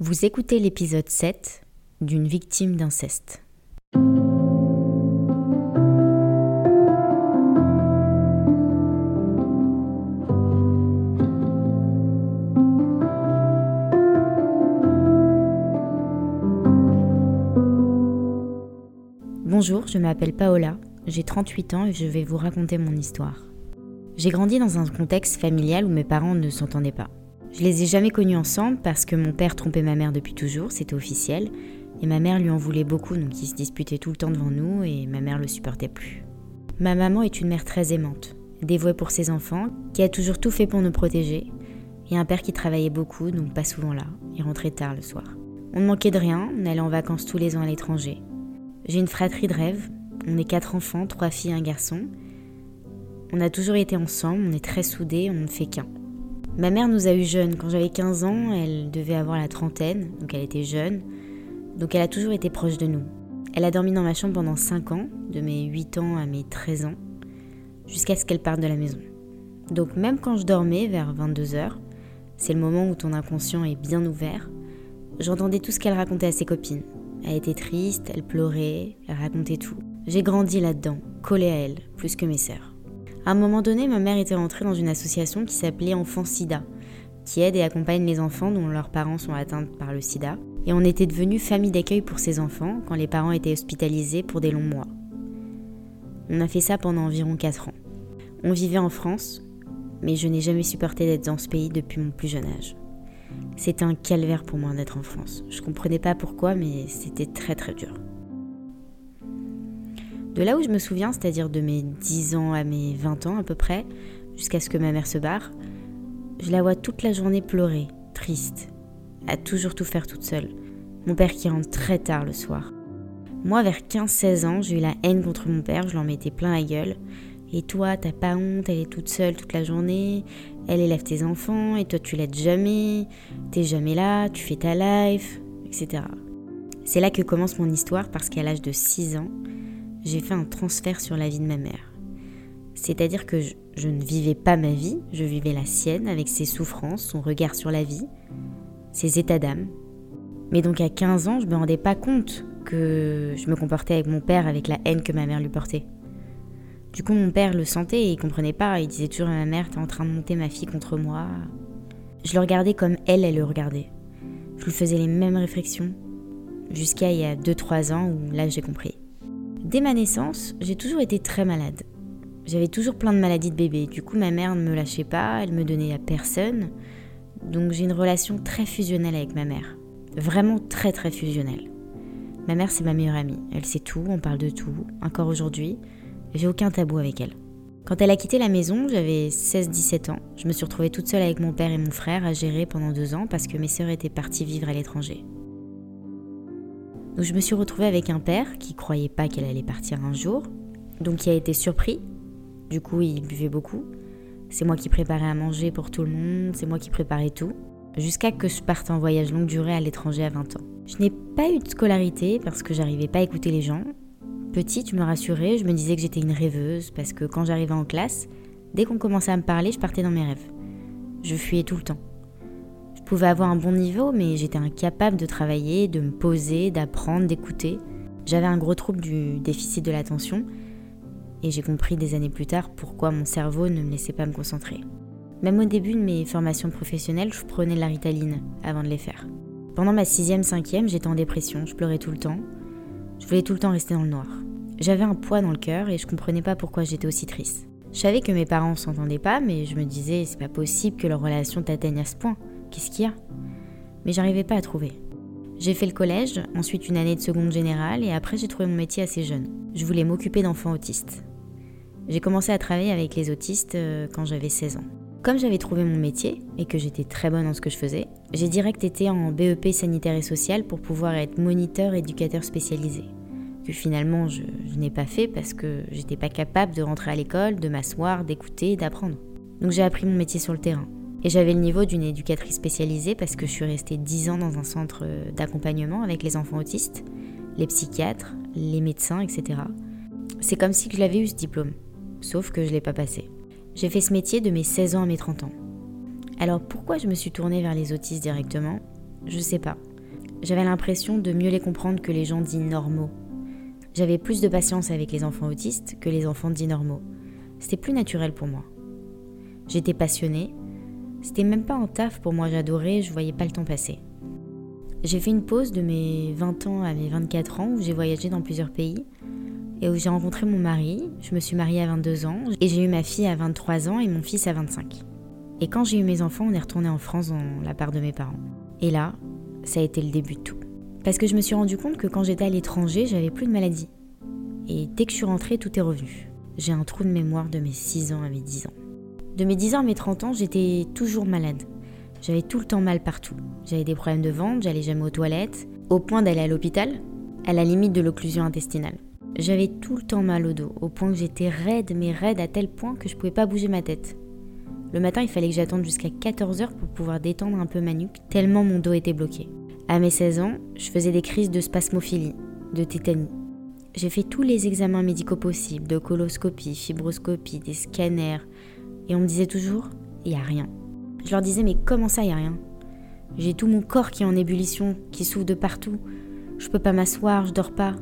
Vous écoutez l'épisode 7 d'une victime d'inceste. Bonjour, je m'appelle Paola, j'ai 38 ans et je vais vous raconter mon histoire. J'ai grandi dans un contexte familial où mes parents ne s'entendaient pas. Je les ai jamais connus ensemble parce que mon père trompait ma mère depuis toujours, c'était officiel, et ma mère lui en voulait beaucoup, donc ils se disputaient tout le temps devant nous et ma mère le supportait plus. Ma maman est une mère très aimante, dévouée pour ses enfants, qui a toujours tout fait pour nous protéger, et un père qui travaillait beaucoup, donc pas souvent là, il rentrait tard le soir. On ne manquait de rien, on allait en vacances tous les ans à l'étranger. J'ai une fratrie de rêve, on est quatre enfants, trois filles et un garçon. On a toujours été ensemble, on est très soudés, on ne fait qu'un. Ma mère nous a eu jeunes. Quand j'avais 15 ans, elle devait avoir la trentaine, donc elle était jeune. Donc elle a toujours été proche de nous. Elle a dormi dans ma chambre pendant 5 ans, de mes 8 ans à mes 13 ans, jusqu'à ce qu'elle parte de la maison. Donc même quand je dormais vers 22 heures, c'est le moment où ton inconscient est bien ouvert, j'entendais tout ce qu'elle racontait à ses copines. Elle était triste, elle pleurait, elle racontait tout. J'ai grandi là-dedans, collée à elle, plus que mes sœurs. À un moment donné, ma mère était rentrée dans une association qui s'appelait Enfants Sida, qui aide et accompagne les enfants dont leurs parents sont atteints par le sida. Et on était devenu famille d'accueil pour ces enfants quand les parents étaient hospitalisés pour des longs mois. On a fait ça pendant environ 4 ans. On vivait en France, mais je n'ai jamais supporté d'être dans ce pays depuis mon plus jeune âge. C'était un calvaire pour moi d'être en France. Je comprenais pas pourquoi, mais c'était très très dur. De là où je me souviens, c'est-à-dire de mes 10 ans à mes 20 ans à peu près, jusqu'à ce que ma mère se barre, je la vois toute la journée pleurer, triste, à toujours tout faire toute seule. Mon père qui rentre très tard le soir. Moi, vers 15-16 ans, j'ai eu la haine contre mon père, je l'en mettais plein la gueule. Et toi, t'as pas honte, elle est toute seule toute la journée, elle élève tes enfants, et toi tu l'aides jamais, t'es jamais là, tu fais ta life, etc. C'est là que commence mon histoire parce qu'à l'âge de 6 ans, j'ai fait un transfert sur la vie de ma mère. C'est-à-dire que je, ne vivais pas ma vie, je vivais la sienne avec ses souffrances, son regard sur la vie, ses états d'âme. Mais donc à 15 ans, je me rendais pas compte que je me comportais avec mon père avec la haine que ma mère lui portait. Du coup, mon père le sentait et il comprenait pas. Il disait toujours à ma mère T'es en train de monter ma fille contre moi. Je le regardais comme elle, elle le regardait. Je lui faisais les mêmes réflexions. Jusqu'à il y a 2-3 ans où là j'ai compris. Dès ma naissance, j'ai toujours été très malade. J'avais toujours plein de maladies de bébé. Du coup, ma mère ne me lâchait pas, elle me donnait à personne. Donc j'ai une relation très fusionnelle avec ma mère. Vraiment très très fusionnelle. Ma mère, c'est ma meilleure amie. Elle sait tout, on parle de tout. Encore aujourd'hui, j'ai aucun tabou avec elle. Quand elle a quitté la maison, j'avais 16-17 ans. Je me suis retrouvée toute seule avec mon père et mon frère à gérer pendant deux ans parce que mes sœurs étaient parties vivre à l'étranger. Je me suis retrouvée avec un père qui croyait pas qu'elle allait partir un jour, donc qui a été surpris. Du coup, il buvait beaucoup. C'est moi qui préparais à manger pour tout le monde, c'est moi qui préparais tout, jusqu'à que je parte en voyage longue durée à l'étranger à 20 ans. Je n'ai pas eu de scolarité parce que j'arrivais pas à écouter les gens. Petite, je me rassurais, je me disais que j'étais une rêveuse parce que quand j'arrivais en classe, dès qu'on commençait à me parler, je partais dans mes rêves. Je fuyais tout le temps pouvais avoir un bon niveau, mais j'étais incapable de travailler, de me poser, d'apprendre, d'écouter. J'avais un gros trouble du déficit de l'attention, et j'ai compris des années plus tard pourquoi mon cerveau ne me laissait pas me concentrer. Même au début de mes formations professionnelles, je prenais de la ritaline avant de les faire. Pendant ma sixième, cinquième, j'étais en dépression, je pleurais tout le temps. Je voulais tout le temps rester dans le noir. J'avais un poids dans le cœur et je comprenais pas pourquoi j'étais aussi triste. Je savais que mes parents s'entendaient pas, mais je me disais c'est pas possible que leur relation t'atteigne à ce point. Qu'est-ce qu'il y a? Mais j'arrivais pas à trouver. J'ai fait le collège, ensuite une année de seconde générale et après j'ai trouvé mon métier assez jeune. Je voulais m'occuper d'enfants autistes. J'ai commencé à travailler avec les autistes euh, quand j'avais 16 ans. comme j'avais trouvé mon métier et que j'étais très bonne dans ce que je faisais, j'ai direct été en BEP sanitaire et social pour pouvoir être moniteur éducateur spécialisé. Que finalement je, je n'ai pas fait parce que j'étais pas capable de rentrer à l'école, de m'asseoir, d'écouter, d'apprendre. Donc j'ai appris mon métier sur le terrain. Et j'avais le niveau d'une éducatrice spécialisée parce que je suis restée 10 ans dans un centre d'accompagnement avec les enfants autistes, les psychiatres, les médecins, etc. C'est comme si je l'avais eu ce diplôme, sauf que je ne l'ai pas passé. J'ai fait ce métier de mes 16 ans à mes 30 ans. Alors pourquoi je me suis tournée vers les autistes directement? Je sais pas. J'avais l'impression de mieux les comprendre que les gens dits normaux. J'avais plus de patience avec les enfants autistes que les enfants dits normaux. C'était plus naturel pour moi. J'étais passionnée, c'était même pas un taf pour moi, j'adorais, je voyais pas le temps passer. J'ai fait une pause de mes 20 ans à mes 24 ans où j'ai voyagé dans plusieurs pays et où j'ai rencontré mon mari. Je me suis mariée à 22 ans et j'ai eu ma fille à 23 ans et mon fils à 25. Et quand j'ai eu mes enfants, on est retourné en France dans la part de mes parents. Et là, ça a été le début de tout. Parce que je me suis rendu compte que quand j'étais à l'étranger, j'avais plus de maladie. Et dès que je suis rentrée, tout est revenu. J'ai un trou de mémoire de mes 6 ans à mes 10 ans. De mes 10 ans à mes 30 ans, j'étais toujours malade. J'avais tout le temps mal partout. J'avais des problèmes de ventre, j'allais jamais aux toilettes, au point d'aller à l'hôpital, à la limite de l'occlusion intestinale. J'avais tout le temps mal au dos, au point que j'étais raide, mais raide à tel point que je pouvais pas bouger ma tête. Le matin, il fallait que j'attende jusqu'à 14h pour pouvoir détendre un peu ma nuque, tellement mon dos était bloqué. À mes 16 ans, je faisais des crises de spasmophilie, de tétanie. J'ai fait tous les examens médicaux possibles, de coloscopie, fibroscopie, des scanners, et on me disait toujours, il n'y a rien. Je leur disais, mais comment ça, il n'y a rien? J'ai tout mon corps qui est en ébullition, qui souffle de partout. Je peux pas m'asseoir, je dors pas.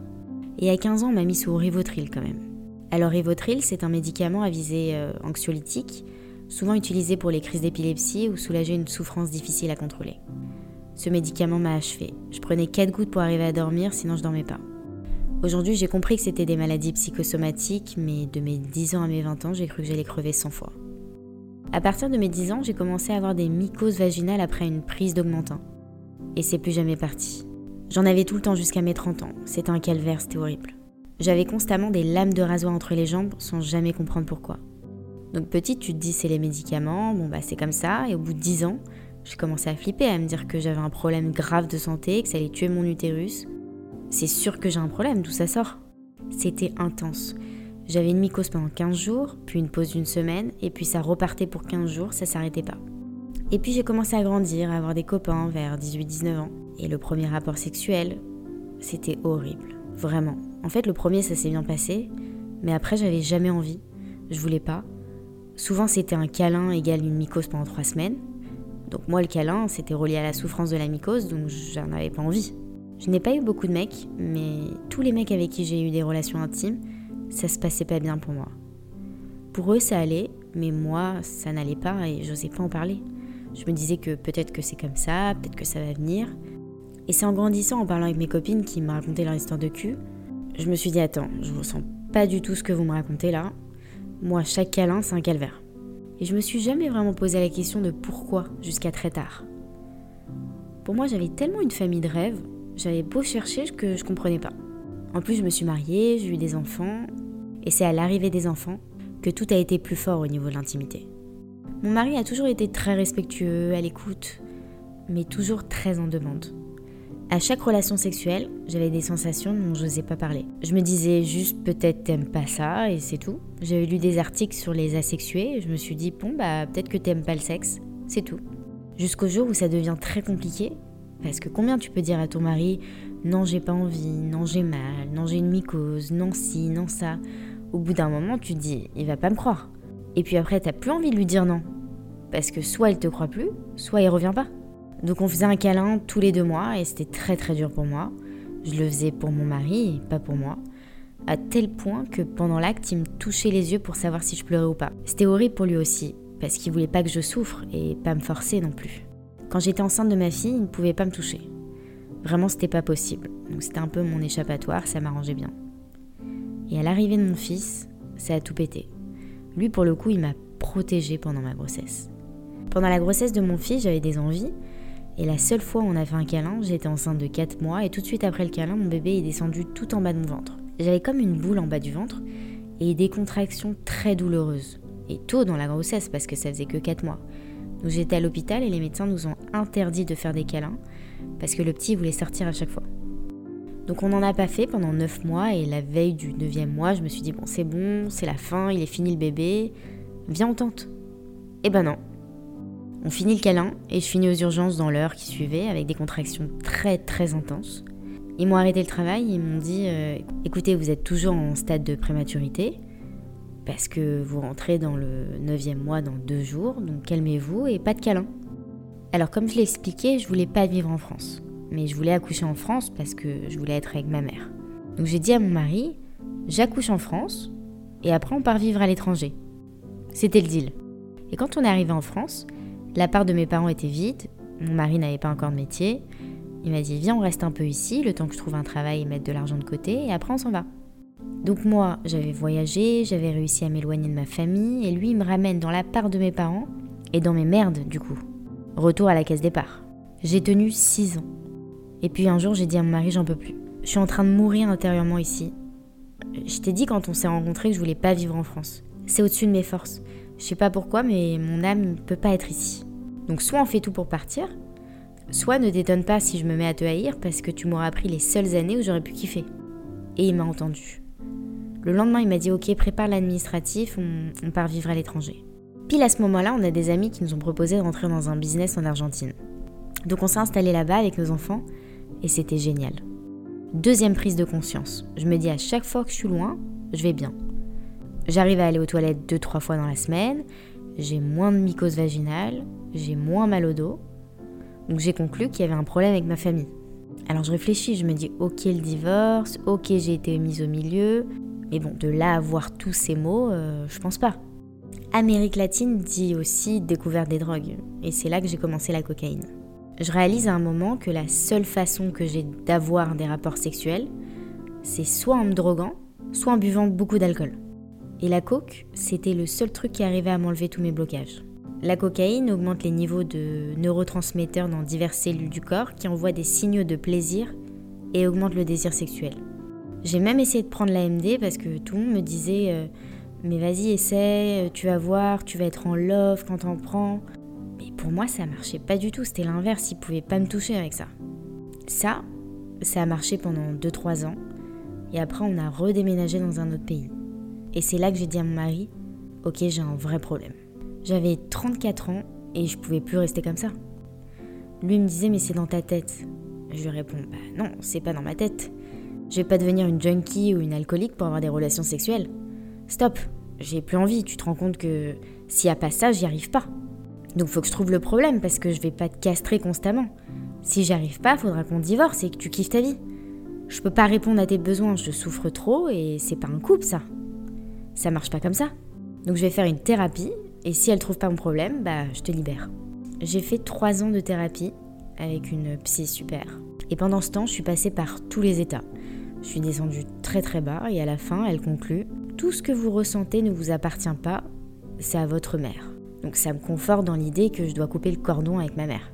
Et à 15 ans, on m'a mis sous Rivotril quand même. Alors Rivotril, c'est un médicament à visée euh, anxiolytique, souvent utilisé pour les crises d'épilepsie ou soulager une souffrance difficile à contrôler. Ce médicament m'a achevé. Je prenais 4 gouttes pour arriver à dormir, sinon je dormais pas. Aujourd'hui, j'ai compris que c'était des maladies psychosomatiques, mais de mes 10 ans à mes 20 ans, j'ai cru que j'allais crever 100 fois. À partir de mes 10 ans, j'ai commencé à avoir des mycoses vaginales après une prise d'augmentin. Et c'est plus jamais parti. J'en avais tout le temps jusqu'à mes 30 ans. C'était un calvaire, c'était horrible. J'avais constamment des lames de rasoir entre les jambes sans jamais comprendre pourquoi. Donc petite, tu te dis c'est les médicaments, bon bah c'est comme ça, et au bout de 10 ans, j'ai commencé à flipper, à me dire que j'avais un problème grave de santé, que ça allait tuer mon utérus. C'est sûr que j'ai un problème, d'où ça sort? C'était intense. J'avais une mycose pendant 15 jours, puis une pause d'une semaine, et puis ça repartait pour 15 jours, ça s'arrêtait pas. Et puis j'ai commencé à grandir, à avoir des copains vers 18-19 ans. Et le premier rapport sexuel, c'était horrible, vraiment. En fait, le premier, ça s'est bien passé, mais après, j'avais jamais envie. Je voulais pas. Souvent, c'était un câlin égal une mycose pendant 3 semaines. Donc moi, le câlin, c'était relié à la souffrance de la mycose, donc j'en avais pas envie. Je n'ai pas eu beaucoup de mecs, mais tous les mecs avec qui j'ai eu des relations intimes, ça se passait pas bien pour moi. Pour eux, ça allait, mais moi, ça n'allait pas et j'osais pas en parler. Je me disais que peut-être que c'est comme ça, peut-être que ça va venir. Et c'est en grandissant, en parlant avec mes copines qui me racontaient leur histoire de cul, je me suis dit attends, je ressens pas du tout ce que vous me racontez là. Moi, chaque câlin, c'est un calvaire. Et je me suis jamais vraiment posé la question de pourquoi jusqu'à très tard. Pour moi, j'avais tellement une famille de rêves, j'avais beau chercher que je comprenais pas. En plus, je me suis mariée, j'ai eu des enfants, et c'est à l'arrivée des enfants que tout a été plus fort au niveau de l'intimité. Mon mari a toujours été très respectueux, à l'écoute, mais toujours très en demande. À chaque relation sexuelle, j'avais des sensations dont je n'osais pas parler. Je me disais juste peut-être t'aimes pas ça et c'est tout. J'avais lu des articles sur les asexués et je me suis dit bon bah peut-être que t'aimes pas le sexe, c'est tout. Jusqu'au jour où ça devient très compliqué parce que combien tu peux dire à ton mari non, j'ai pas envie, non, j'ai mal, non, j'ai une mycose, non, si, non, ça. Au bout d'un moment, tu te dis, il va pas me croire. Et puis après, t'as plus envie de lui dire non. Parce que soit il te croit plus, soit il revient pas. Donc on faisait un câlin tous les deux mois et c'était très très dur pour moi. Je le faisais pour mon mari pas pour moi. À tel point que pendant l'acte, il me touchait les yeux pour savoir si je pleurais ou pas. C'était horrible pour lui aussi, parce qu'il voulait pas que je souffre et pas me forcer non plus. Quand j'étais enceinte de ma fille, il ne pouvait pas me toucher. Vraiment, c'était pas possible. Donc c'était un peu mon échappatoire, ça m'arrangeait bien. Et à l'arrivée de mon fils, ça a tout pété. Lui, pour le coup, il m'a protégée pendant ma grossesse. Pendant la grossesse de mon fils, j'avais des envies. Et la seule fois où on a fait un câlin, j'étais enceinte de 4 mois et tout de suite après le câlin, mon bébé est descendu tout en bas de mon ventre. J'avais comme une boule en bas du ventre et des contractions très douloureuses. et tôt dans la grossesse parce que ça faisait que 4 mois. Donc j'étais à l'hôpital et les médecins nous ont interdit de faire des câlins parce que le petit voulait sortir à chaque fois. Donc on n'en a pas fait pendant 9 mois et la veille du 9e mois, je me suis dit bon c'est bon, c'est la fin, il est fini le bébé, viens on tente. Eh ben non. On finit le câlin et je finis aux urgences dans l'heure qui suivait avec des contractions très très intenses. Ils m'ont arrêté le travail, ils m'ont dit euh, écoutez, vous êtes toujours en stade de prématurité parce que vous rentrez dans le 9e mois dans deux jours, donc calmez-vous et pas de câlin. Alors comme je l'ai expliqué, je voulais pas vivre en France mais je voulais accoucher en France parce que je voulais être avec ma mère. Donc j'ai dit à mon mari, j'accouche en France et après on part vivre à l'étranger. C'était le deal. Et quand on est arrivé en France, la part de mes parents était vide, mon mari n'avait pas encore de métier. Il m'a dit viens on reste un peu ici, le temps que je trouve un travail et mettre de l'argent de côté, et après on s'en va. Donc moi, j'avais voyagé, j'avais réussi à m'éloigner de ma famille, et lui il me ramène dans la part de mes parents, et dans mes merdes du coup. Retour à la caisse départ. J'ai tenu 6 ans. Et puis un jour, j'ai dit à mon mari, j'en peux plus. Je suis en train de mourir intérieurement ici. Je t'ai dit quand on s'est rencontrés que je voulais pas vivre en France. C'est au-dessus de mes forces. Je sais pas pourquoi, mais mon âme ne peut pas être ici. Donc soit on fait tout pour partir, soit ne t'étonne pas si je me mets à te haïr parce que tu m'auras appris les seules années où j'aurais pu kiffer. Et il m'a entendu. Le lendemain, il m'a dit Ok, prépare l'administratif, on, part vivre à l'étranger. Pile à ce moment-là, on a des amis qui nous ont proposé de rentrer dans un business en Argentine. Donc on s'est installé là-bas avec nos enfants et c'était génial. Deuxième prise de conscience. Je me dis à chaque fois que je suis loin, je vais bien. J'arrive à aller aux toilettes deux, trois fois dans la semaine, j'ai moins de mycose vaginale, j'ai moins mal au dos. Donc j'ai conclu qu'il y avait un problème avec ma famille. Alors je réfléchis, je me dis ok le divorce, ok j'ai été mise au milieu, mais bon, de là à voir tous ces mots, euh, je pense pas. Amérique latine dit aussi découverte des drogues, et c'est là que j'ai commencé la cocaïne je réalise à un moment que la seule façon que j'ai d'avoir des rapports sexuels, c'est soit en me droguant, soit en buvant beaucoup d'alcool. Et la coke, c'était le seul truc qui arrivait à m'enlever tous mes blocages. La cocaïne augmente les niveaux de neurotransmetteurs dans diverses cellules du corps qui envoient des signaux de plaisir et augmente le désir sexuel. J'ai même essayé de prendre l'AMD parce que tout le monde me disait euh, mais vas-y essaie, tu vas voir, tu vas être en love quand t'en prends pour moi, ça marchait pas du tout. C'était l'inverse. Il pouvait pas me toucher avec ça. Ça, ça a marché pendant 2-3 ans. Et après, on a redéménagé dans un autre pays. Et c'est là que j'ai dit à mon mari Ok, j'ai un vrai problème. J'avais 34 ans et je pouvais plus rester comme ça. Lui me disait Mais c'est dans ta tête. Je lui réponds Bah non, c'est pas dans ma tête. Je vais pas devenir une junkie ou une alcoolique pour avoir des relations sexuelles. Stop, j'ai plus envie. Tu te rends compte que s'il y a pas ça, j'y arrive pas. Donc faut que je trouve le problème parce que je vais pas te castrer constamment. Si j'y arrive pas, faudra qu'on divorce et que tu kiffes ta vie. Je peux pas répondre à tes besoins, je souffre trop et c'est pas un couple ça. Ça marche pas comme ça. Donc je vais faire une thérapie et si elle trouve pas mon problème, bah je te libère. J'ai fait trois ans de thérapie avec une psy super. Et pendant ce temps, je suis passée par tous les états. Je suis descendue très très bas et à la fin, elle conclut Tout ce que vous ressentez ne vous appartient pas, c'est à votre mère. Donc ça me conforte dans l'idée que je dois couper le cordon avec ma mère.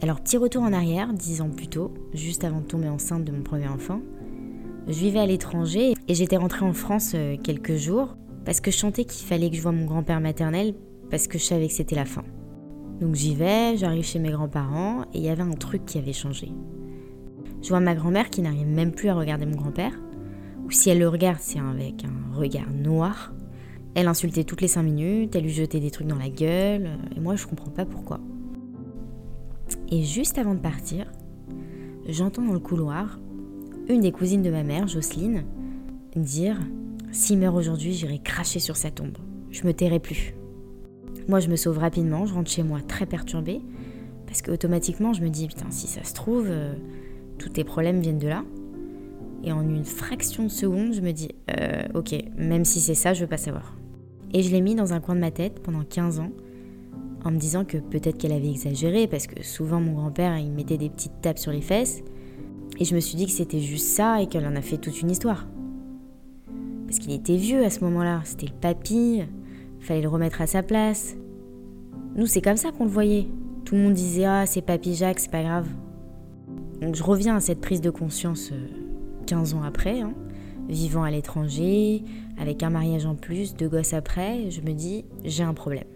Alors petit retour en arrière, dix ans plus tôt, juste avant de tomber enceinte de mon premier enfant, je vivais à l'étranger et j'étais rentrée en France euh, quelques jours parce que je sentais qu'il fallait que je voie mon grand-père maternel parce que je savais que c'était la fin. Donc j'y vais, j'arrive chez mes grands-parents et il y avait un truc qui avait changé. Je vois ma grand-mère qui n'arrive même plus à regarder mon grand-père, ou si elle le regarde, c'est avec un regard noir, elle insultait toutes les cinq minutes, elle lui jetait des trucs dans la gueule, et moi je comprends pas pourquoi. Et juste avant de partir, j'entends dans le couloir une des cousines de ma mère, Jocelyne, dire S'il meurt aujourd'hui, j'irai cracher sur sa tombe. Je me tairai plus. Moi, je me sauve rapidement, je rentre chez moi très perturbée, parce que automatiquement, je me dis Putain, si ça se trouve, euh, tous tes problèmes viennent de là. Et en une fraction de seconde, je me dis euh, Ok, même si c'est ça, je veux pas savoir. Et je l'ai mis dans un coin de ma tête pendant 15 ans, en me disant que peut-être qu'elle avait exagéré, parce que souvent mon grand-père, il mettait des petites tapes sur les fesses, et je me suis dit que c'était juste ça et qu'elle en a fait toute une histoire. Parce qu'il était vieux à ce moment-là, c'était le papy, fallait le remettre à sa place. Nous, c'est comme ça qu'on le voyait. Tout le monde disait Ah, c'est papy Jacques, c'est pas grave. Donc je reviens à cette prise de conscience 15 euh, ans après. Hein. vivant à l'étranger, avec un mariage en plus, deux gosses après, je me dis j'ai un problème.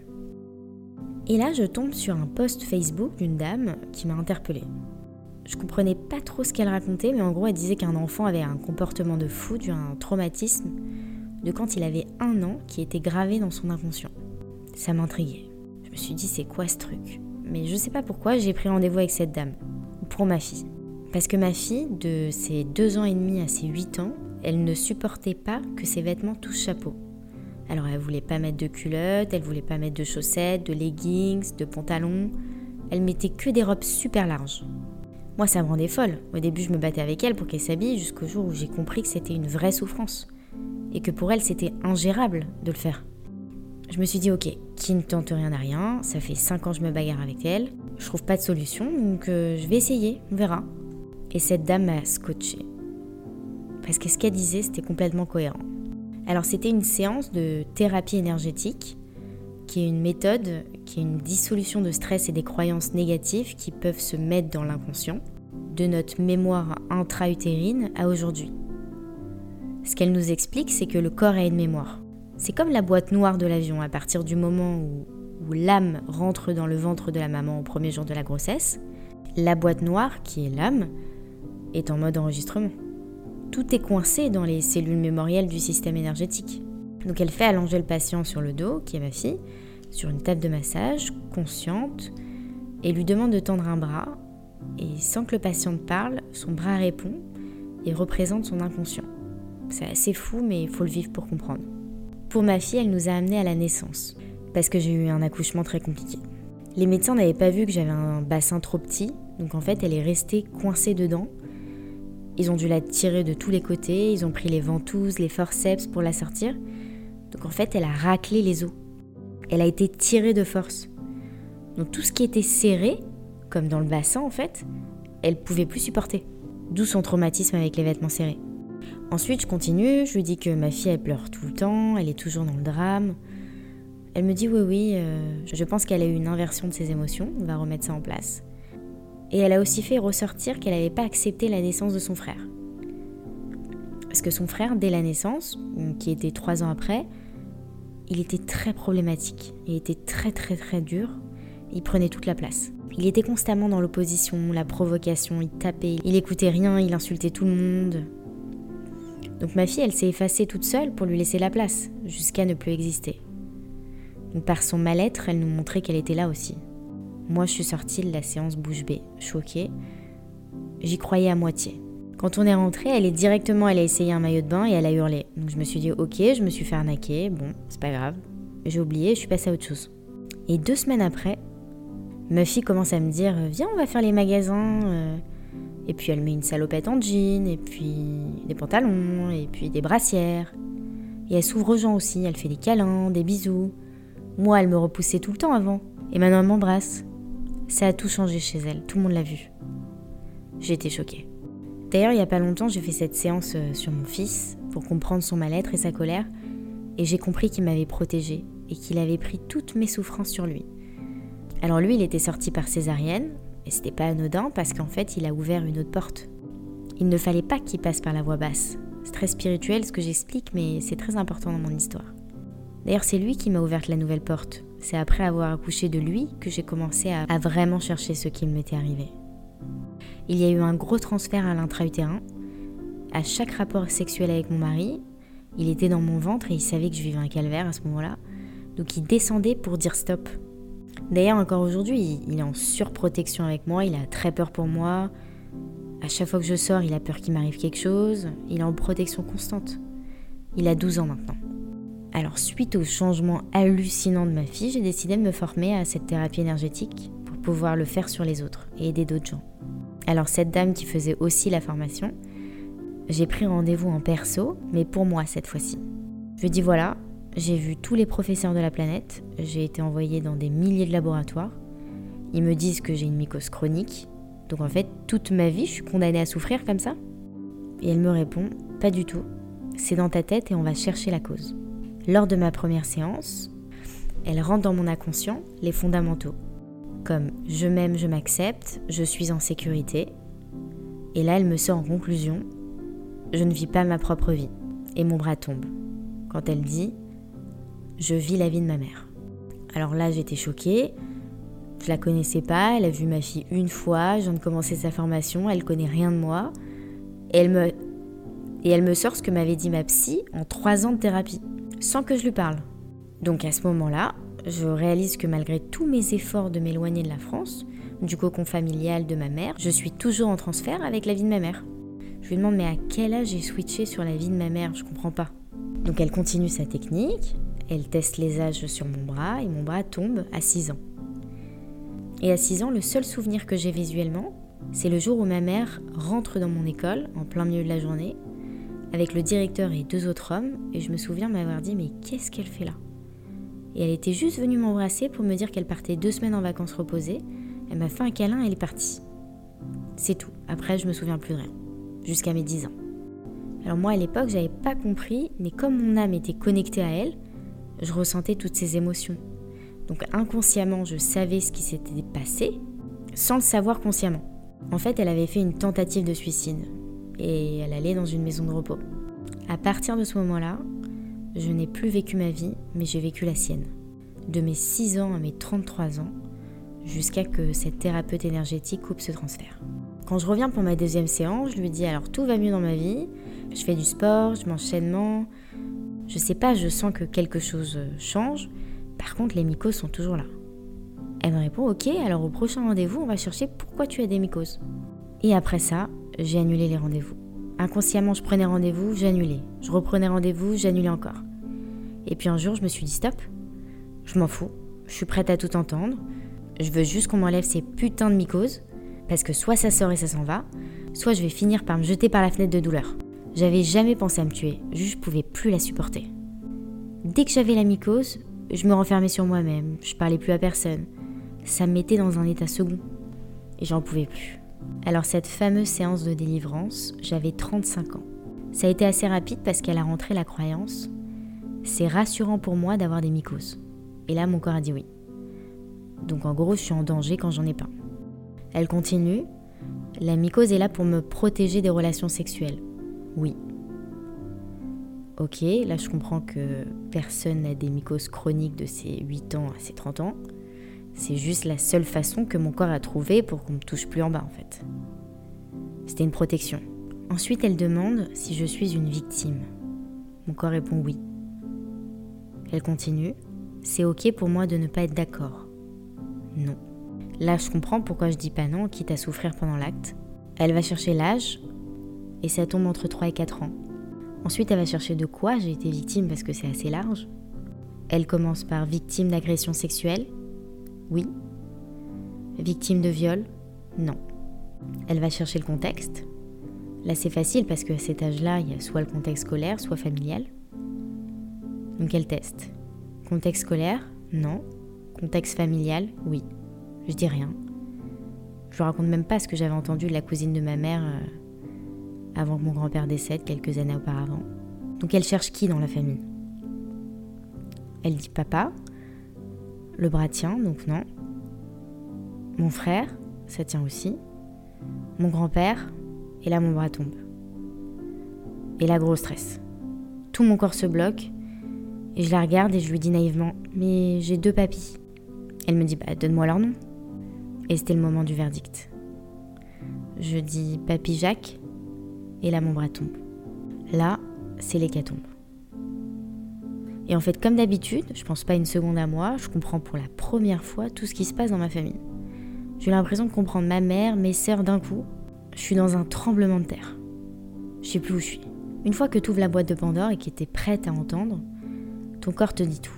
Et là, je tombe sur un post Facebook d'une dame qui m'a interpellée. Je comprenais pas trop ce qu'elle racontait, mais en gros, elle disait qu'un enfant avait un comportement de fou, dû un traumatisme de quand il avait un an qui était gravé dans son inconscient. Ça m'intriguait. Je me suis dit, c'est quoi ce truc? Mais je sais pas pourquoi, j'ai pris rendez-vous avec cette dame, pour ma fille. Parce que ma fille, de ses deux ans et demi à ses huit ans, elle ne supportait pas que ses vêtements touchent chapeau. Alors elle voulait pas mettre de culottes, elle voulait pas mettre de chaussettes, de leggings, de pantalons. Elle mettait que des robes super larges. Moi, ça me rendait folle. Au début, je me battais avec elle pour qu'elle s'habille jusqu'au jour où j'ai compris que c'était une vraie souffrance et que pour elle, c'était ingérable de le faire. Je me suis dit, ok, qui ne tente rien à rien, ça fait 5 ans que je me bagarre avec elle, je trouve pas de solution, donc euh, je vais essayer, on verra. Et cette dame m'a scotché. Parce que ce qu'elle disait, c'était complètement cohérent. Alors c'était une séance de thérapie énergétique, qui est une méthode, qui est une dissolution de stress et des croyances négatives qui peuvent se mettre dans l'inconscient, de notre mémoire intra-utérine à aujourd'hui. Ce qu'elle nous explique, c'est que le corps a une mémoire. C'est comme la boîte noire de l'avion, à partir du moment où, où l'âme rentre dans le ventre de la maman au premier jour de la grossesse, la boîte noire, qui est l'âme, est en mode enregistrement tout est coincé dans les cellules mémorielles du système énergétique. Donc elle fait allonger le patient sur le dos, qui est ma fille, sur une table de massage, consciente, et lui demande de tendre un bras, et sans que le patient parle, son bras répond et représente son inconscient. C'est assez fou, mais il faut le vivre pour comprendre. Pour ma fille, elle nous a amenés à la naissance, parce que j'ai eu un accouchement très compliqué. Les médecins n'avaient pas vu que j'avais un bassin trop petit, donc en fait elle est restée coincée dedans, ils ont dû la tirer de tous les côtés, ils ont pris les ventouses, les forceps pour la sortir. Donc en fait, elle a raclé les os. Elle a été tirée de force. Donc tout ce qui était serré, comme dans le bassin en fait, elle pouvait plus supporter. D'où son traumatisme avec les vêtements serrés. Ensuite, je continue, je lui dis que ma fille elle pleure tout le temps, elle est toujours dans le drame. Elle me dit oui oui, euh, je pense qu'elle a eu une inversion de ses émotions, on va remettre ça en place. Et elle a aussi fait ressortir qu'elle n'avait pas accepté la naissance de son frère. Parce que son frère, dès la naissance, qui était trois ans après, il était très problématique. Il était très très très dur. Il prenait toute la place. Il était constamment dans l'opposition, la provocation, il tapait, il écoutait rien, il insultait tout le monde. Donc ma fille, elle s'est effacée toute seule pour lui laisser la place, jusqu'à ne plus exister. Par son mal-être, elle nous montrait qu'elle était là aussi. Moi, je suis sortie de la séance bouche bée, choquée. J'y croyais à moitié. Quand on est rentré, elle est directement, elle a essayé un maillot de bain et elle a hurlé. Donc je me suis dit, ok, je me suis fait arnaquer, bon, c'est pas grave. J'ai oublié, je suis passée à autre chose. Et deux semaines après, ma fille commence à me dire, viens, on va faire les magasins. Euh. Et puis elle met une salopette en jean, et puis des pantalons, et puis des brassières. Et elle s'ouvre aux gens aussi, elle fait des câlins, des bisous. Moi, elle me repoussait tout le temps avant. Et maintenant, elle m'embrasse. Ça a tout changé chez elle, tout le monde l'a vu. J'ai été choquée. D'ailleurs, il n'y a pas longtemps, j'ai fait cette séance euh, sur mon fils pour comprendre son mal-être et sa colère, et j'ai compris qu'il m'avait protégée et qu'il avait pris toutes mes souffrances sur lui. Alors lui, il était sorti par césarienne, et c'était pas anodin parce qu'en fait, il a ouvert une autre porte. Il ne fallait pas qu'il passe par la voie basse. C'est très spirituel ce que j'explique, mais c'est très important dans mon histoire. D'ailleurs, c'est lui qui m'a ouvert la nouvelle porte. C'est après avoir accouché de lui que j'ai commencé à, vraiment chercher ce qui m'était arrivé. Il y a eu un gros transfert à l'intra-utérin. À chaque rapport sexuel avec mon mari, il était dans mon ventre et il savait que je vivais un calvaire à ce moment-là. Donc il descendait pour dire stop. D'ailleurs, encore aujourd'hui, il est en surprotection avec moi, il a très peur pour moi. À chaque fois que je sors, il a peur qu'il m'arrive quelque chose. Il est en protection constante. Il a 12 ans maintenant. Alors suite au changement hallucinant de ma fille, j'ai décidé de me former à cette thérapie énergétique pour pouvoir le faire sur les autres et aider d'autres gens. Alors cette dame qui faisait aussi la formation, j'ai pris rendez-vous en perso, mais pour moi cette fois-ci. Je dis voilà, j'ai vu tous les professeurs de la planète, j'ai été envoyée dans des milliers de laboratoires. Ils me disent que j'ai une mycose chronique, donc en fait toute ma vie je suis condamnée à souffrir comme ça Et elle me répond pas du tout, c'est dans ta tête et on va chercher la cause. Lors de ma première séance, elle rentre dans mon inconscient les fondamentaux, comme je m'aime, je m'accepte, je suis en sécurité. Et là, elle me sort en conclusion, je ne vis pas ma propre vie. et mon bras tombe quand elle dit ⁇ Je vis la vie de ma mère ⁇ Alors là, j'étais choquée. Je la connaissais pas, elle a vu ma fille une fois, je viens de commencer sa formation, elle connaît rien de moi. Et elle me, et elle me sort ce que m'avait dit ma psy en trois ans de thérapie, sans que je lui parle. Donc à ce moment-là, je réalise que malgré tous mes efforts de m'éloigner de la France, du cocon familial de ma mère, je suis toujours en transfert avec la vie de ma mère. Je lui demande mais à quel âge j'ai switché sur la vie de ma mère? Je comprends pas. Donc elle continue sa technique, elle teste les âges sur mon bras et mon bras tombe à 6 ans. Et à 6 ans, le seul souvenir que j'ai visuellement, c'est le jour où ma mère rentre dans mon école en plein milieu de la journée avec le directeur et deux autres hommes et je me souviens m'avoir dit mais qu'est-ce qu'elle fait là? Et elle était juste venue m'embrasser pour me dire qu'elle partait deux semaines en vacances reposées. Elle m'a fait un câlin et elle est partie. C'est tout. Après, je me souviens plus de rien. Jusqu'à mes 10 ans. Alors moi à l'époque, j'avais pas compris, mais comme mon âme était connectée à elle, je ressentais toutes ces émotions. Donc inconsciemment, je savais ce qui s'était passé, sans le savoir consciemment. En fait, elle avait fait une tentative de suicide et elle allait dans une maison de repos. À partir de ce moment-là, je n'ai plus vécu ma vie, mais j'ai vécu la sienne. De mes 6 ans à mes 33 ans, jusqu'à que cette thérapeute énergétique coupe ce transfert. Quand je reviens pour ma deuxième séance, je lui dis alors tout va mieux dans ma vie, je fais du sport, je mange sainement, je sais pas, je sens que quelque chose change, par contre les mycoses sont toujours là. Elle me répond ok, alors au prochain rendez-vous, on va chercher pourquoi tu as des mycoses. Et après ça, j'ai annulé les rendez-vous. Inconsciemment, je prenais rendez-vous, j'annulais. Je reprenais rendez-vous, j'annulais encore. Et puis un jour, je me suis dit stop, je m'en fous, je suis prête à tout entendre, je veux juste qu'on m'enlève ces putains de mycoses, parce que soit ça sort et ça s'en va, soit je vais finir par me jeter par la fenêtre de douleur. J'avais jamais pensé à me tuer, juste je pouvais plus la supporter. Dès que j'avais la mycose, je me renfermais sur moi-même, je parlais plus à personne. Ça me mettait dans un état second. Et j'en pouvais plus. Alors cette fameuse séance de délivrance, j'avais 35 ans. Ça a été assez rapide parce qu'elle a rentré la croyance. C'est rassurant pour moi d'avoir des mycoses. Et là, mon corps a dit oui. Donc en gros, je suis en danger quand j'en ai pas. Elle continue. La mycose est là pour me protéger des relations sexuelles. Oui. Ok, là je comprends que personne n'a des mycoses chroniques de ses 8 ans à ses 30 ans. C'est juste la seule façon que mon corps a trouvé pour qu'on me touche plus en bas en fait. C'était une protection. Ensuite, elle demande si je suis une victime. Mon corps répond oui. Elle continue. C'est ok pour moi de ne pas être d'accord. Non. Là, je comprends pourquoi je dis pas non, quitte à souffrir pendant l'acte. Elle va chercher l'âge, et ça tombe entre 3 et 4 ans. Ensuite, elle va chercher de quoi j'ai été victime parce que c'est assez large. Elle commence par victime d'agression sexuelle. Oui. Victime de viol? Non. Elle va chercher le contexte? Là, c'est facile parce qu'à cet âge-là, il y a soit le contexte scolaire, soit familial. Donc, elle teste. Contexte scolaire? Non. Contexte familial? Oui. Je dis rien. Je raconte même pas ce que j'avais entendu de la cousine de ma mère. Euh, avant que mon grand-père décède quelques années auparavant. Donc elle cherche qui dans la famille? Elle dit papa, le bras tient, donc non. Mon frère, ça tient aussi. Mon grand-père, et là mon bras tombe. Et là, gros stress. Tout mon corps se bloque, et je la regarde et je lui dis naïvement Mais j'ai deux papis. Elle me dit Bah, donne-moi leur nom. Et c'était le moment du verdict. Je dis Papy Jacques et là mon bras tombe. Là, c'est l'hécatombe. Et en fait, comme d'habitude, je pense pas une seconde à moi, je comprends pour la première fois tout ce qui se passe dans ma famille. J'ai l'impression de comprendre ma mère, mes sœurs d'un coup. Je suis dans un tremblement de terre. Je sais plus où je suis. Une fois que tu ouvres la boîte de Pandore et que tu es prête à entendre, ton corps te dit tout.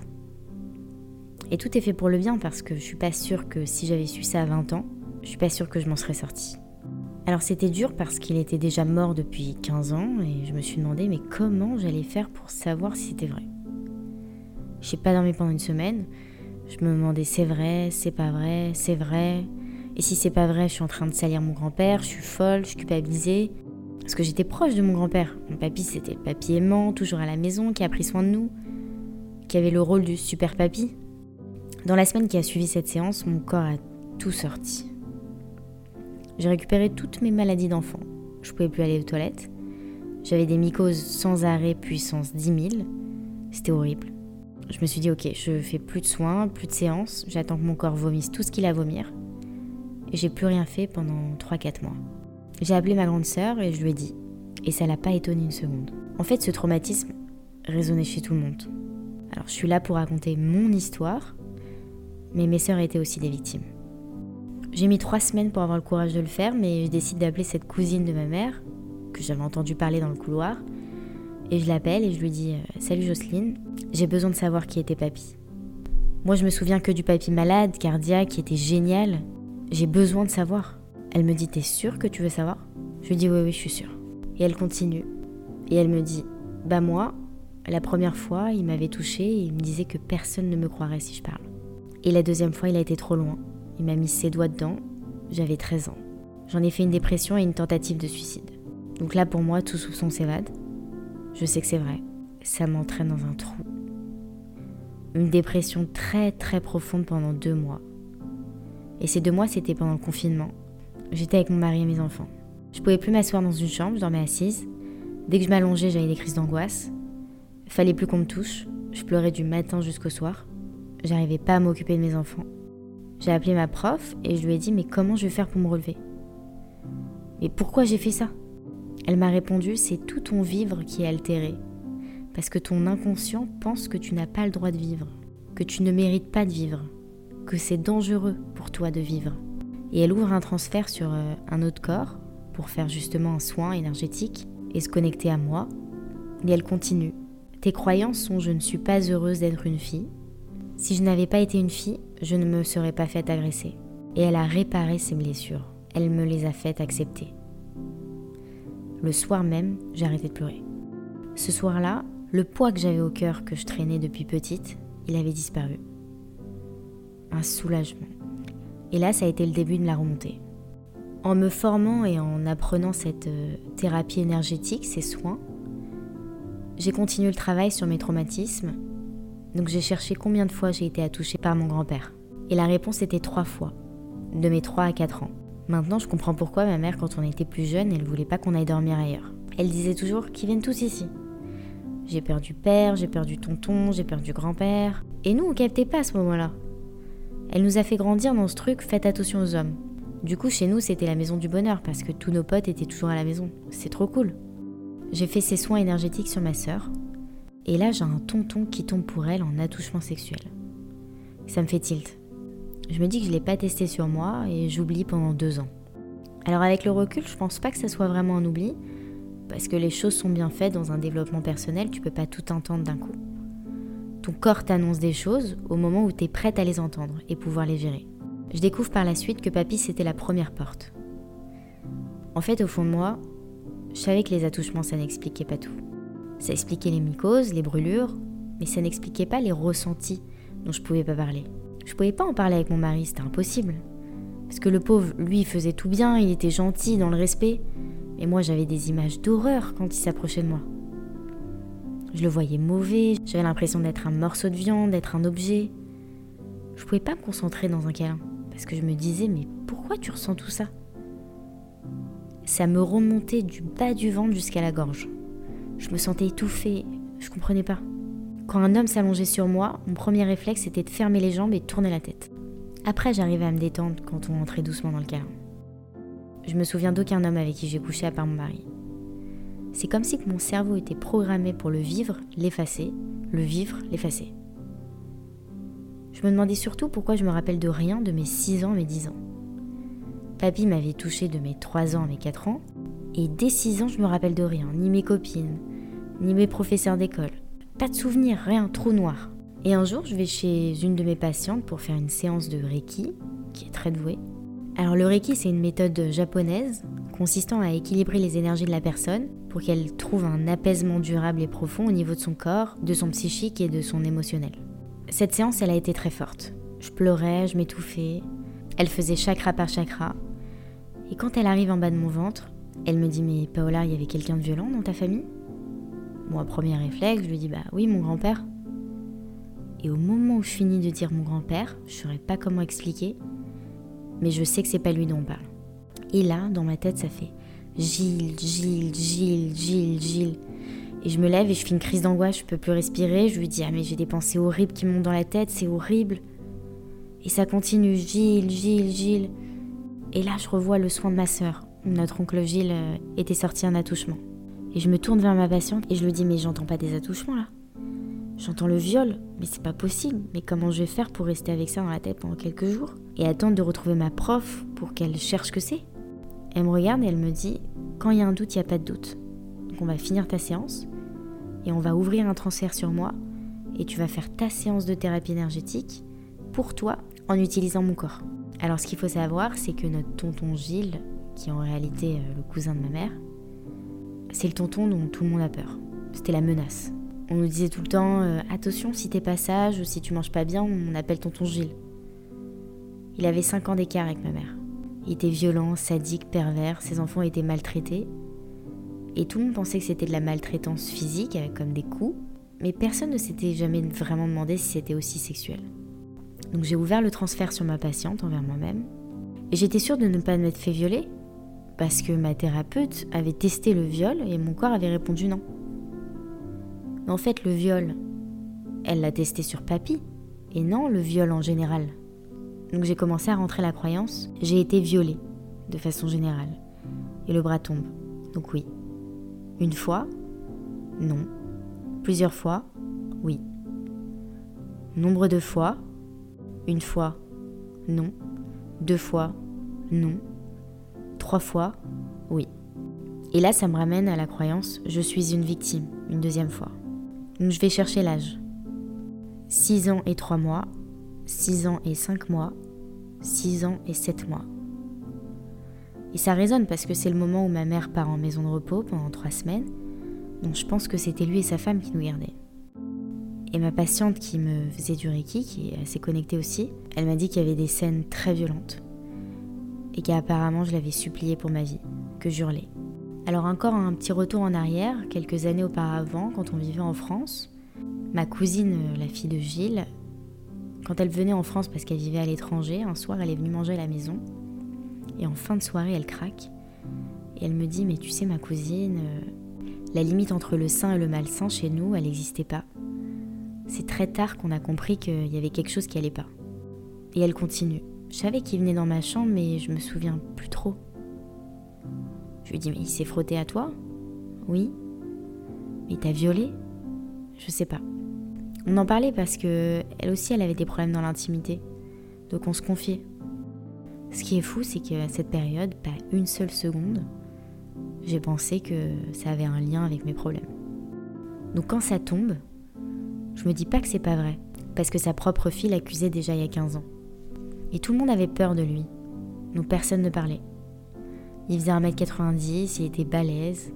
Et tout est fait pour le bien parce que je suis pas sûre que si j'avais su ça à 20 ans, je suis pas sûre que je m'en serais sortie. Alors c'était dur parce qu'il était déjà mort depuis 15 ans et je me suis demandé mais comment j'allais faire pour savoir si c'était vrai? J'ai pas dormi pendant une semaine. Je me demandais c'est vrai, c'est pas vrai, c'est vrai. Et si c'est pas vrai, je suis en train de salir mon grand-père, je suis folle, je suis culpabilisée. Parce que j'étais proche de mon grand-père. Mon papy, c'était le papy aimant, toujours à la maison, qui a pris soin de nous, qui avait le rôle du super papy. Dans la semaine qui a suivi cette séance, mon corps a tout sorti. J'ai récupéré toutes mes maladies d'enfant. Je pouvais plus aller aux toilettes. J'avais des mycoses sans arrêt puissance 10 000. C'était horrible. Je me suis dit, ok, je fais plus de soins, plus de séances, j'attends que mon corps vomisse tout ce qu'il a à vomir. Et j'ai plus rien fait pendant 3-4 mois. J'ai appelé ma grande sœur et je lui ai dit. Et ça l'a pas étonné une seconde. En fait, ce traumatisme résonnait chez tout le monde. Alors, je suis là pour raconter mon histoire, mais mes sœurs étaient aussi des victimes. J'ai mis trois semaines pour avoir le courage de le faire, mais je décide d'appeler cette cousine de ma mère, que j'avais entendu parler dans le couloir, et je l'appelle et je lui dis euh, Salut Jocelyne, j'ai besoin de savoir qui était papy. Moi, je me souviens que du papy malade, cardiaque, qui était génial. J'ai besoin de savoir. Elle me dit T'es sûre que tu veux savoir? Je lui dis Oui, oui, je suis sûre. Et elle continue. Et elle me dit Bah, moi, la première fois, il m'avait touché et il me disait que personne ne me croirait si je parle. Et la deuxième fois, il a été trop loin. Il m'a mis ses doigts dedans. J'avais 13 ans. J'en ai fait une dépression et une tentative de suicide. Donc là, pour moi, tout soupçon s'évade. Je sais que c'est vrai. Ça m'entraîne dans un trou. Une dépression très très profonde pendant deux mois. Et ces deux mois, c'était pendant le confinement. J'étais avec mon mari et mes enfants. Je pouvais plus m'asseoir dans une chambre, je dormais assise. Dès que je m'allongeais, j'avais des crises d'angoisse. Fallait plus qu'on me touche. Je pleurais du matin jusqu'au soir. J'arrivais pas à m'occuper de mes enfants. J'ai appelé ma prof et je lui ai dit mais comment je vais faire pour me relever? Mais pourquoi j'ai fait ça? Elle m'a répondu c'est tout ton vivre qui est altéré. Parce que ton inconscient pense que tu n'as pas le droit de vivre, que tu ne mérites pas de vivre, que c'est dangereux pour toi de vivre. Et elle ouvre un transfert sur euh, un autre corps pour faire justement un soin énergétique et se connecter à moi. Et elle continue. Tes croyances sont je ne suis pas heureuse d'être une fille, si je n'avais pas été une fille, je ne me serais pas faite agresser. Et elle a réparé ses blessures. Elle me les a faites accepter. Le soir même, j'ai arrêté de pleurer. Ce soir-là, le poids que j'avais au cœur que je traînais depuis petite, il avait disparu. Un soulagement. Et là, ça a été le début de la remontée. En me formant et en apprenant cette euh, thérapie énergétique, ces soins, j'ai continué le travail sur mes traumatismes donc j'ai cherché combien de fois j'ai été attouchée par mon grand-père. Et la réponse était trois fois, de mes 3 à 4 ans. Maintenant, je comprends pourquoi ma mère, quand on était plus jeune, elle voulait pas qu'on aille dormir ailleurs. Elle disait toujours qu'ils viennent tous ici. J'ai perdu père, j'ai perdu tonton, j'ai perdu grand-père. Et nous, on captait pas à ce moment-là. Elle nous a fait grandir dans ce truc, faites attention aux hommes. Du coup, chez nous, c'était la maison du bonheur parce que tous nos potes étaient toujours à la maison. C'est trop cool. J'ai fait ces soins énergétiques sur ma sœur, et là, j'ai un tonton qui tombe pour elle en attouchement sexuel. Ça me fait tilt. Je me dis que je l'ai pas testé sur moi et j'oublie pendant deux ans. Alors avec le recul, je pense pas que ça soit vraiment un oubli, parce que les choses sont bien faites dans un développement personnel, tu peux pas tout entendre d'un coup. Ton corps t'annonce des choses au moment où tu es prête à les entendre et pouvoir les gérer. Je découvre par la suite que papy c'était la première porte. En fait, au fond de moi, je savais que les attouchements ça n'expliquait pas tout. Ça expliquait les mycoses, les brûlures, mais ça n'expliquait pas les ressentis dont je pouvais pas parler. Je pouvais pas en parler avec mon mari, c'était impossible. Parce que le pauvre, lui, faisait tout bien, il était gentil, dans le respect. Mais moi, j'avais des images d'horreur quand il s'approchait de moi. Je le voyais mauvais, j'avais l'impression d'être un morceau de viande, d'être un objet. Je pouvais pas me concentrer dans un câlin, parce que je me disais, mais pourquoi tu ressens tout ça? Ça me remontait du bas du ventre jusqu'à la gorge. Je me sentais étouffée, je comprenais pas. Quand un homme s'allongeait sur moi, mon premier réflexe était de fermer les jambes et de tourner la tête. Après, j'arrivais à me détendre quand on entrait doucement dans le câlin. Je me souviens d'aucun homme avec qui j'ai couché à part mon mari. C'est comme si mon cerveau était programmé pour le vivre, l'effacer, le vivre, l'effacer. Je me demandais surtout pourquoi je me rappelle de rien de mes 6 ans mes 10 ans. Papy m'avait touché de mes 3 ans mes 4 ans, et dès 6 ans, je me rappelle de rien, ni mes copines, ni mes professeurs d'école. Pas de souvenirs, rien, trop noir. Et un jour, je vais chez une de mes patientes pour faire une séance de Reiki, qui est très douée. Alors le Reiki, c'est une méthode japonaise consistant à équilibrer les énergies de la personne pour qu'elle trouve un apaisement durable et profond au niveau de son corps, de son psychique et de son émotionnel. Cette séance, elle a été très forte. Je pleurais, je m'étouffais. Elle faisait chakra par chakra. Et quand elle arrive en bas de mon ventre, elle me dit Mais Paola, il y avait quelqu'un de violent dans ta famille? Moi, premier réflexe, je lui dis Bah oui, mon grand-père. Et au moment où je finis de dire mon grand-père, je saurais pas comment expliquer, mais je sais que c'est pas lui dont on parle. Et là, dans ma tête, ça fait Gilles, Gilles, Gilles, Gilles, Gilles. Et je me lève et je fais une crise d'angoisse, je peux plus respirer. Je lui dis Ah, mais j'ai des pensées horribles qui montent dans la tête, c'est horrible. Et ça continue Gilles, Gilles, Gilles. Et là, je revois le soin de ma sœur. Notre oncle Gilles euh, était sorti un attouchement. Et je me tourne vers ma patiente et je lui dis Mais j'entends pas des attouchements là. J'entends le viol, mais c'est pas possible. Mais comment je vais faire pour rester avec ça dans la tête pendant quelques jours Et attendre de retrouver ma prof pour qu'elle cherche que c'est? Elle me regarde et elle me dit Quand il y a un doute, il n'y a pas de doute. Donc on va finir ta séance et on va ouvrir un transfert sur moi et tu vas faire ta séance de thérapie énergétique pour toi en utilisant mon corps. Alors ce qu'il faut savoir, c'est que notre tonton Gilles, qui est en réalité euh, le cousin de ma mère, c'est le tonton dont tout le monde a peur. C'était la menace. On nous disait tout le temps euh, attention si t'es pas sage ou si tu manges pas bien, on appelle tonton Gilles. Il avait 5 ans d'écart avec ma mère. Il était violent, sadique, pervers, ses enfants étaient maltraités et tout le monde pensait que c'était de la maltraitance physique, avec comme des coups, mais personne ne s'était jamais vraiment demandé si c'était aussi sexuel. Donc j'ai ouvert le transfert sur ma patiente envers moi-même, et j'étais sûre de ne pas m'être fait violer, parce que ma thérapeute avait testé le viol et mon corps avait répondu non. En fait, le viol, elle l'a testé sur papy, et non le viol en général. Donc j'ai commencé à rentrer la croyance, j'ai été violée, de façon générale. Et le bras tombe. Donc oui, une fois Non. Plusieurs fois Oui. Nombre de fois Une fois Non. Deux fois Non. Trois fois Oui. Et là, ça me ramène à la croyance je suis une victime, une deuxième fois. Donc je vais chercher l'âge. 6 ans et 3 mois, 6 ans et 5 mois, 6 ans et 7 mois. Et ça résonne parce que c'est le moment où ma mère part en maison de repos pendant trois semaines, donc je pense que c'était lui et sa femme qui nous gardaient. Et ma patiente qui me faisait du Reiki, qui est assez connectée aussi, elle m'a dit qu'il y avait des scènes très violentes. Et qu'apparemment je l'avais supplié pour ma vie, que j'hurlais. Alors encore un petit retour en arrière, quelques années auparavant, quand on vivait en France, ma cousine, la fille de Gilles, quand elle venait en France parce qu'elle vivait à l'étranger, un soir elle est venue manger à la maison et en fin de soirée, elle craque. Et elle me dit, mais tu sais, ma cousine, euh, la limite entre le sain et le malsain chez nous, elle n'existait pas. C'est très tard qu'on a compris qu'il y avait quelque chose qui allait pas. Et elle continue. Je savais qu'il venait dans ma chambre, mais je me souviens plus trop. Je lui dis, mais il s'est frotté à toi? Oui. Mais il violé? Je sais pas. On en parlait parce que elle aussi, elle avait des problèmes dans l'intimité. Donc on se confiait. Ce qui est fou, c'est qu'à cette période, pas une seule seconde, j'ai pensé que ça avait un lien avec mes problèmes. Donc quand ça tombe, je me dis pas que c'est pas vrai, parce que sa propre fille l'accusait déjà il y a 15 ans. Et tout le monde avait peur de lui, donc personne ne parlait. Il faisait 1m90, il était balèze,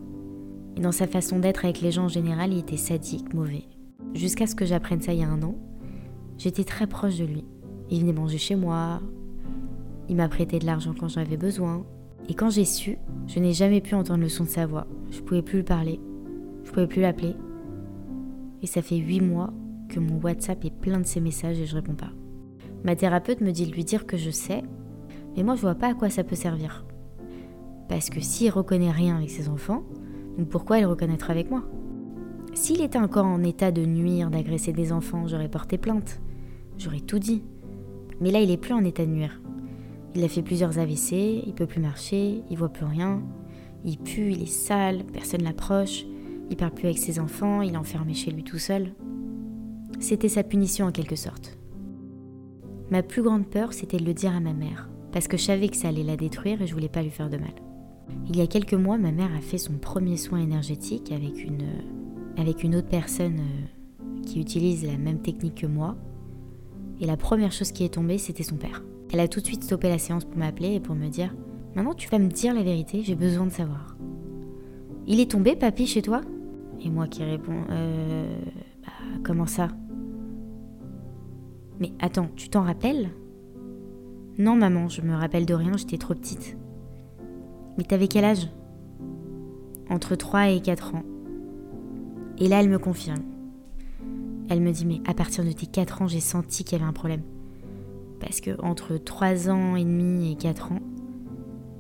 et dans sa façon d'être avec les gens en général, il était sadique, mauvais. Jusqu'à ce que j'apprenne ça il y a un an, j'étais très proche de lui. Il venait manger chez moi, il m'a prêté de l'argent quand j'en avais besoin. Et quand j'ai su, je n'ai jamais pu entendre le son de sa voix. Je pouvais plus le parler. Je pouvais plus l'appeler. Et ça fait huit mois que mon WhatsApp est plein de ses messages et je réponds pas. Ma thérapeute me dit de lui dire que je sais, mais moi je vois pas à quoi ça peut servir. Parce que s'il reconnaît rien avec ses enfants, donc pourquoi il reconnaîtra avec moi? S'il était encore en état de nuire, d'agresser des enfants, j'aurais porté plainte. J'aurais tout dit. Mais là, il est plus en état de nuire. Il a fait plusieurs AVC, il peut plus marcher, il voit plus rien, il pue, il est sale, personne l'approche, il parle plus avec ses enfants, il est enfermé chez lui tout seul. C'était sa punition en quelque sorte. Ma plus grande peur, c'était de le dire à ma mère, parce que je savais que ça allait la détruire et je voulais pas lui faire de mal. Il y a quelques mois, ma mère a fait son premier soin énergétique avec une, euh, avec une autre personne euh, qui utilise la même technique que moi. Et la première chose qui est tombée, c'était son père. Elle a tout de suite stoppé la séance pour m'appeler et pour me dire Maintenant tu vas me dire la vérité, j'ai besoin de savoir. Il est tombé, papy, chez toi? Et moi qui réponds Euh. Bah, comment ça? Mais attends, tu t'en rappelles? Non, maman, je me rappelle de rien, j'étais trop petite. Mais t'avais quel âge? Entre 3 et 4 ans. Et là, elle me confirme. Elle me dit Mais à partir de tes 4 ans, j'ai senti qu'il y avait un problème. Parce que entre 3 ans et demi et 4 ans,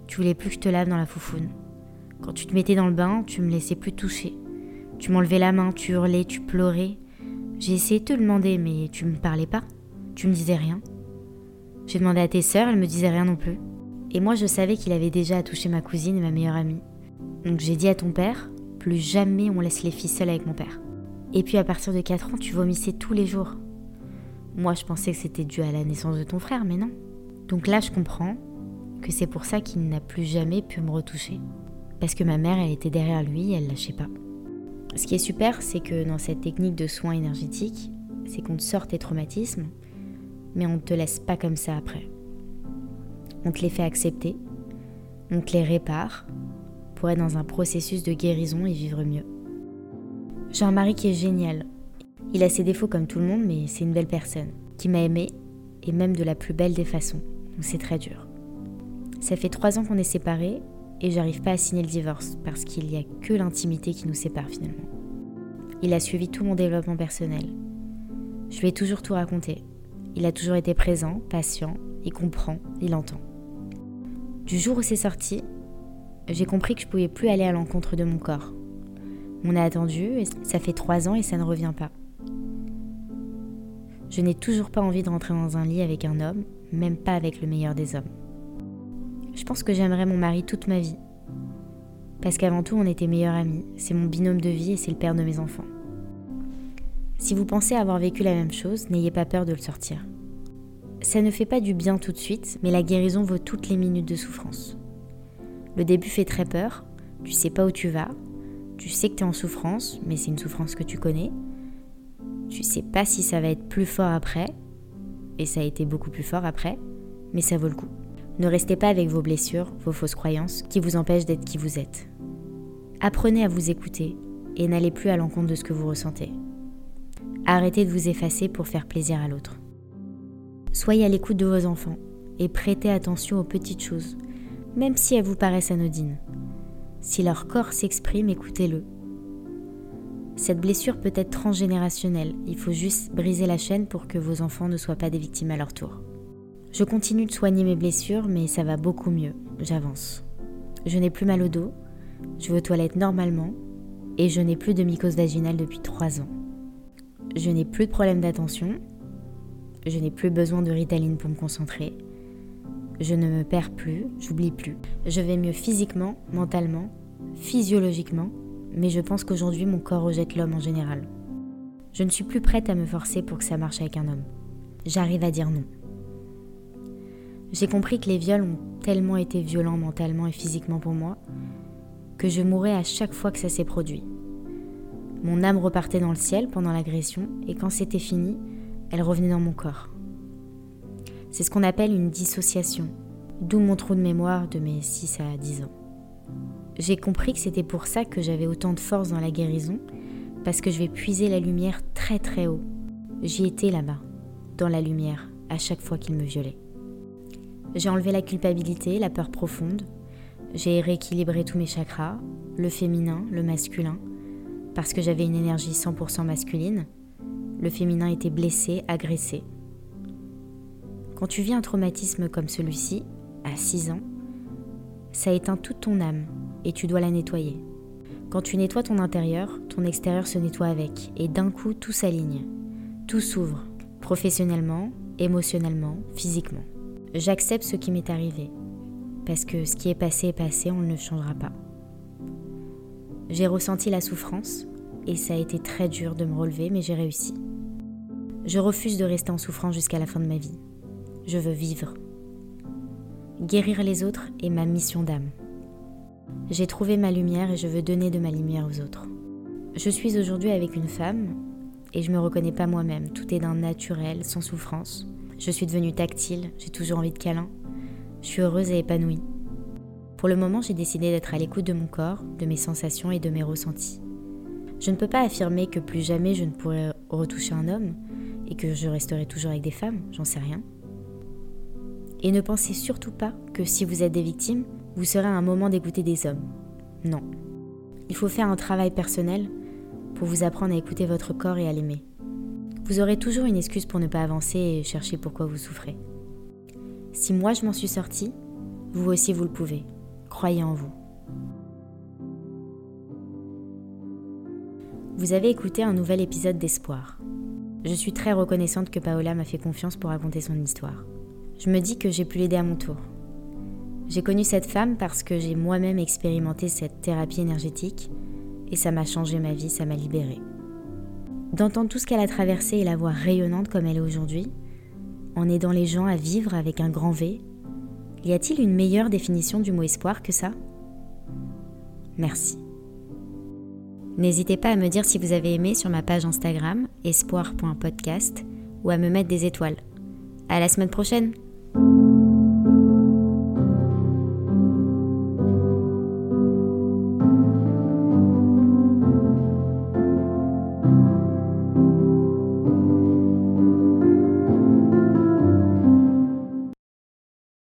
tu voulais plus que je te lave dans la foufoune. Quand tu te mettais dans le bain, tu me laissais plus toucher. Tu m'enlevais la main, tu hurlais, tu pleurais. J'ai essayé de te demander, mais tu me parlais pas. Tu me disais rien. J'ai demandé à tes sœurs, elles me disaient rien non plus. Et moi, je savais qu'il avait déjà touché ma cousine et ma meilleure amie. Donc j'ai dit à ton père, plus jamais on laisse les filles seules avec mon père. Et puis à partir de 4 ans, tu vomissais tous les jours. Moi, je pensais que c'était dû à la naissance de ton frère, mais non. Donc là, je comprends que c'est pour ça qu'il n'a plus jamais pu me retoucher. Parce que ma mère, elle était derrière lui, elle lâchait pas. Ce qui est super, c'est que dans cette technique de soins énergétiques, c'est qu'on te sort tes traumatismes, mais on ne te laisse pas comme ça après. On te les fait accepter, on te les répare pour être dans un processus de guérison et vivre mieux. J'ai un mari qui est génial. Il a ses défauts comme tout le monde, mais c'est une belle personne, qui m'a aimé, et même de la plus belle des façons. Donc c'est très dur. Ça fait trois ans qu'on est séparés, et j'arrive pas à signer le divorce, parce qu'il n'y a que l'intimité qui nous sépare finalement. Il a suivi tout mon développement personnel. Je lui ai toujours tout raconté. Il a toujours été présent, patient, il comprend, il entend. Du jour où c'est sorti, j'ai compris que je pouvais plus aller à l'encontre de mon corps. On a attendu, ça fait trois ans et ça ne revient pas. Je n'ai toujours pas envie de rentrer dans un lit avec un homme, même pas avec le meilleur des hommes. Je pense que j'aimerais mon mari toute ma vie. Parce qu'avant tout, on était meilleurs amis. C'est mon binôme de vie et c'est le père de mes enfants. Si vous pensez avoir vécu la même chose, n'ayez pas peur de le sortir. Ça ne fait pas du bien tout de suite, mais la guérison vaut toutes les minutes de souffrance. Le début fait très peur, tu sais pas où tu vas, tu sais que tu es en souffrance, mais c'est une souffrance que tu connais. Tu sais pas si ça va être plus fort après, et ça a été beaucoup plus fort après, mais ça vaut le coup. Ne restez pas avec vos blessures, vos fausses croyances qui vous empêchent d'être qui vous êtes. Apprenez à vous écouter et n'allez plus à l'encontre de ce que vous ressentez. Arrêtez de vous effacer pour faire plaisir à l'autre. Soyez à l'écoute de vos enfants et prêtez attention aux petites choses, même si elles vous paraissent anodines. Si leur corps s'exprime, écoutez-le. Cette blessure peut être transgénérationnelle, il faut juste briser la chaîne pour que vos enfants ne soient pas des victimes à leur tour. Je continue de soigner mes blessures, mais ça va beaucoup mieux, j'avance. Je n'ai plus mal au dos, je vais aux toilettes normalement, et je n'ai plus de mycose vaginale depuis 3 ans. Je n'ai plus de problème d'attention, je n'ai plus besoin de ritaline pour me concentrer, je ne me perds plus, j'oublie plus. Je vais mieux physiquement, mentalement, physiologiquement, mais je pense qu'aujourd'hui mon corps rejette l'homme en général. Je ne suis plus prête à me forcer pour que ça marche avec un homme. J'arrive à dire non. J'ai compris que les viols ont tellement été violents mentalement et physiquement pour moi que je mourais à chaque fois que ça s'est produit. Mon âme repartait dans le ciel pendant l'agression et quand c'était fini, elle revenait dans mon corps. C'est ce qu'on appelle une dissociation, d'où mon trou de mémoire de mes 6 à 10 ans. J'ai compris que c'était pour ça que j'avais autant de force dans la guérison, parce que je vais puiser la lumière très très haut. J'y étais là-bas, dans la lumière, à chaque fois qu'il me violait. J'ai enlevé la culpabilité, la peur profonde. J'ai rééquilibré tous mes chakras, le féminin, le masculin, parce que j'avais une énergie 100% masculine. Le féminin était blessé, agressé. Quand tu vis un traumatisme comme celui-ci, à 6 ans, ça éteint toute ton âme et tu dois la nettoyer. Quand tu nettoies ton intérieur, ton extérieur se nettoie avec et d'un coup tout s'aligne. Tout s'ouvre, professionnellement, émotionnellement, physiquement. J'accepte ce qui m'est arrivé, parce que ce qui est passé est passé, on ne le changera pas. J'ai ressenti la souffrance et ça a été très dur de me relever, mais j'ai réussi. Je refuse de rester en souffrance jusqu'à la fin de ma vie je veux vivre. Guérir les autres est ma mission d'âme. J'ai trouvé ma lumière et je veux donner de ma lumière aux autres. Je suis aujourd'hui avec une femme et je me reconnais pas moi-même. Tout est d'un naturel, sans souffrance. Je suis devenue tactile, j'ai toujours envie de câlin. Je suis heureuse et épanouie. Pour le moment, j'ai décidé d'être à l'écoute de mon corps, de mes sensations et de mes ressentis. Je ne peux pas affirmer que plus jamais je ne pourrai retoucher un homme et que je resterai toujours avec des femmes, j'en sais rien. Et ne pensez surtout pas que si vous êtes des victimes, vous serez à un moment d'écouter des hommes. Non. Il faut faire un travail personnel pour vous apprendre à écouter votre corps et à l'aimer. Vous aurez toujours une excuse pour ne pas avancer et chercher pourquoi vous souffrez. Si moi je m'en suis sortie, vous aussi vous le pouvez croyez en vous. Vous avez écouté un nouvel épisode d'Espoir. Je suis très reconnaissante que Paola m'a fait confiance pour raconter son histoire. Je me dis que j'ai pu l'aider à mon tour. J'ai connu cette femme parce que j'ai moi-même expérimenté cette thérapie énergétique et ça m'a changé ma vie, ça m'a libérée. D'entendre tout ce qu'elle a traversé et la voir rayonnante comme elle est aujourd'hui, en aidant les gens à vivre avec un grand V, y a-t-il une meilleure définition du mot espoir que ça? Merci. N'hésitez pas à me dire si vous avez aimé sur ma page Instagram espoir.podcast ou à me mettre des étoiles. À la semaine prochaine